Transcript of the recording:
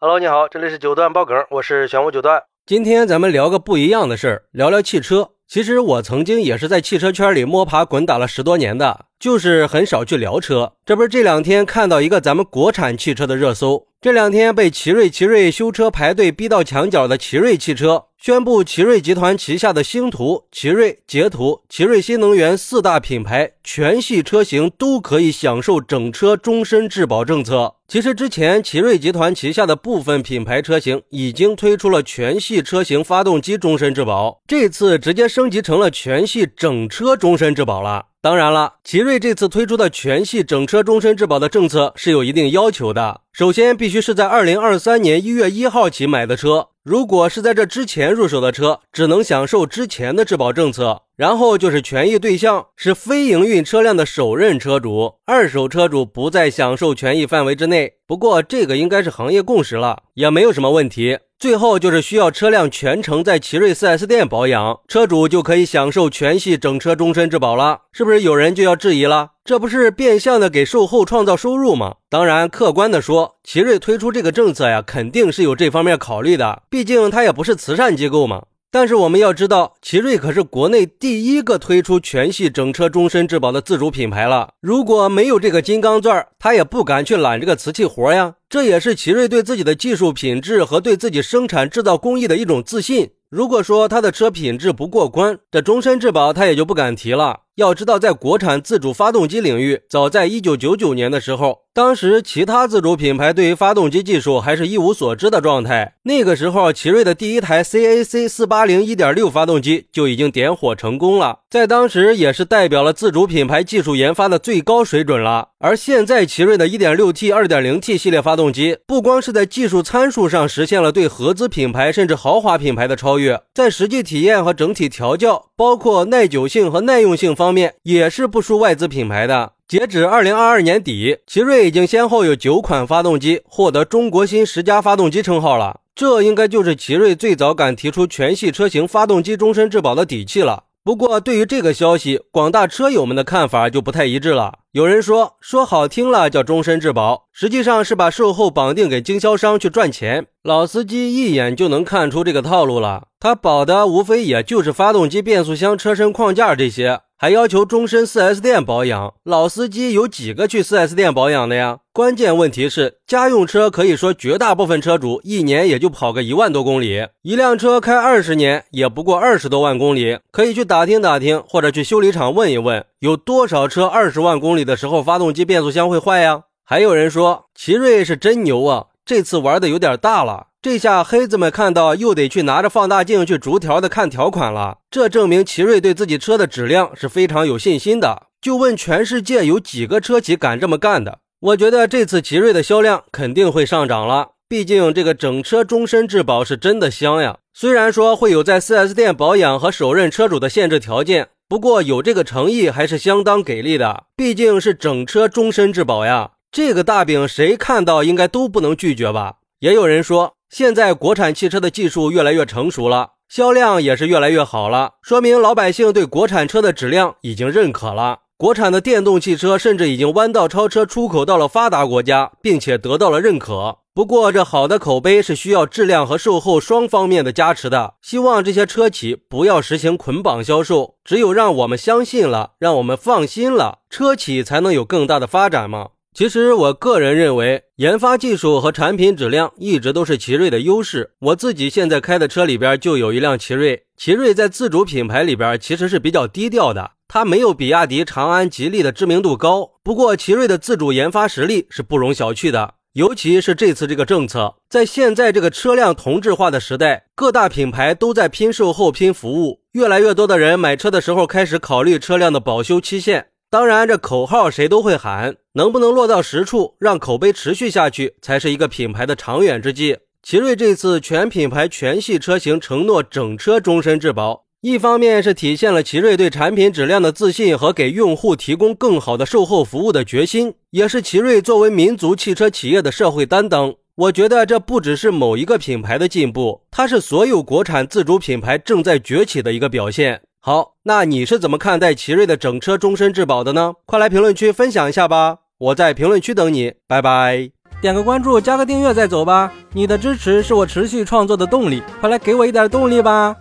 Hello，你好，这里是九段爆梗，我是玄武九段。今天咱们聊个不一样的事儿，聊聊汽车。其实我曾经也是在汽车圈里摸爬滚打了十多年的，就是很少去聊车。这不是这两天看到一个咱们国产汽车的热搜，这两天被奇瑞奇瑞修车排队逼到墙角的奇瑞汽车宣布，奇瑞集团旗下的星途、奇瑞、捷途、奇瑞新能源四大品牌全系车型都可以享受整车终身质保政策。其实之前奇瑞集团旗下的部分品牌车型已经推出了全系车型发动机终身质保，这次直接升级成了全系整车终身质保了。当然了，奇瑞这次推出的全系整车终身质保的政策是有一定要求的。首先，必须是在二零二三年一月一号起买的车，如果是在这之前入手的车，只能享受之前的质保政策。然后就是权益对象是非营运车辆的首任车主，二手车主不在享受权益范围之内。不过这个应该是行业共识了，也没有什么问题。最后就是需要车辆全程在奇瑞 4S 店保养，车主就可以享受全系整车终身质保了。是不是有人就要质疑了？这不是变相的给售后创造收入吗？当然，客观的说，奇瑞推出这个政策呀，肯定是有这方面考虑的，毕竟它也不是慈善机构嘛。但是我们要知道，奇瑞可是国内第一个推出全系整车终身质保的自主品牌了。如果没有这个金刚钻，他也不敢去揽这个瓷器活呀。这也是奇瑞对自己的技术品质和对自己生产制造工艺的一种自信。如果说他的车品质不过关，这终身质保他也就不敢提了。要知道，在国产自主发动机领域，早在一九九九年的时候，当时其他自主品牌对于发动机技术还是一无所知的状态。那个时候，奇瑞的第一台 CAC 四八零一点六发动机就已经点火成功了，在当时也是代表了自主品牌技术研发的最高水准了。而现在，奇瑞的一点六 T、二点零 T 系列发动机，不光是在技术参数上实现了对合资品牌甚至豪华品牌的超越，在实际体验和整体调教，包括耐久性和耐用性。方面也是不输外资品牌的。截止二零二二年底，奇瑞已经先后有九款发动机获得中国新十佳发动机称号了。这应该就是奇瑞最早敢提出全系车型发动机终身质保的底气了。不过，对于这个消息，广大车友们的看法就不太一致了。有人说，说好听了叫终身质保，实际上是把售后绑定给经销商去赚钱。老司机一眼就能看出这个套路了，他保的无非也就是发动机、变速箱、车身框架这些。还要求终身 4S 店保养，老司机有几个去 4S 店保养的呀？关键问题是，家用车可以说绝大部分车主一年也就跑个一万多公里，一辆车开二十年也不过二十多万公里，可以去打听打听，或者去修理厂问一问，有多少车二十万公里的时候发动机、变速箱会坏呀？还有人说，奇瑞是真牛啊，这次玩的有点大了。这下黑子们看到又得去拿着放大镜去逐条的看条款了，这证明奇瑞对自己车的质量是非常有信心的。就问全世界有几个车企敢这么干的？我觉得这次奇瑞的销量肯定会上涨了，毕竟这个整车终身质保是真的香呀。虽然说会有在 4S 店保养和首任车主的限制条件，不过有这个诚意还是相当给力的，毕竟是整车终身质保呀。这个大饼谁看到应该都不能拒绝吧？也有人说。现在国产汽车的技术越来越成熟了，销量也是越来越好了，说明老百姓对国产车的质量已经认可了。国产的电动汽车甚至已经弯道超车，出口到了发达国家，并且得到了认可。不过，这好的口碑是需要质量和售后双方面的加持的。希望这些车企不要实行捆绑销售，只有让我们相信了，让我们放心了，车企才能有更大的发展嘛。其实我个人认为，研发技术和产品质量一直都是奇瑞的优势。我自己现在开的车里边就有一辆奇瑞。奇瑞在自主品牌里边其实是比较低调的，它没有比亚迪、长安、吉利的知名度高。不过，奇瑞的自主研发实力是不容小觑的。尤其是这次这个政策，在现在这个车辆同质化的时代，各大品牌都在拼售后、拼服务，越来越多的人买车的时候开始考虑车辆的保修期限。当然，这口号谁都会喊，能不能落到实处，让口碑持续下去，才是一个品牌的长远之计。奇瑞这次全品牌全系车型承诺整车终身质保，一方面是体现了奇瑞对产品质量的自信和给用户提供更好的售后服务的决心，也是奇瑞作为民族汽车企业的社会担当。我觉得这不只是某一个品牌的进步，它是所有国产自主品牌正在崛起的一个表现。好，那你是怎么看待奇瑞的整车终身质保的呢？快来评论区分享一下吧！我在评论区等你，拜拜。点个关注，加个订阅再走吧。你的支持是我持续创作的动力，快来给我一点动力吧。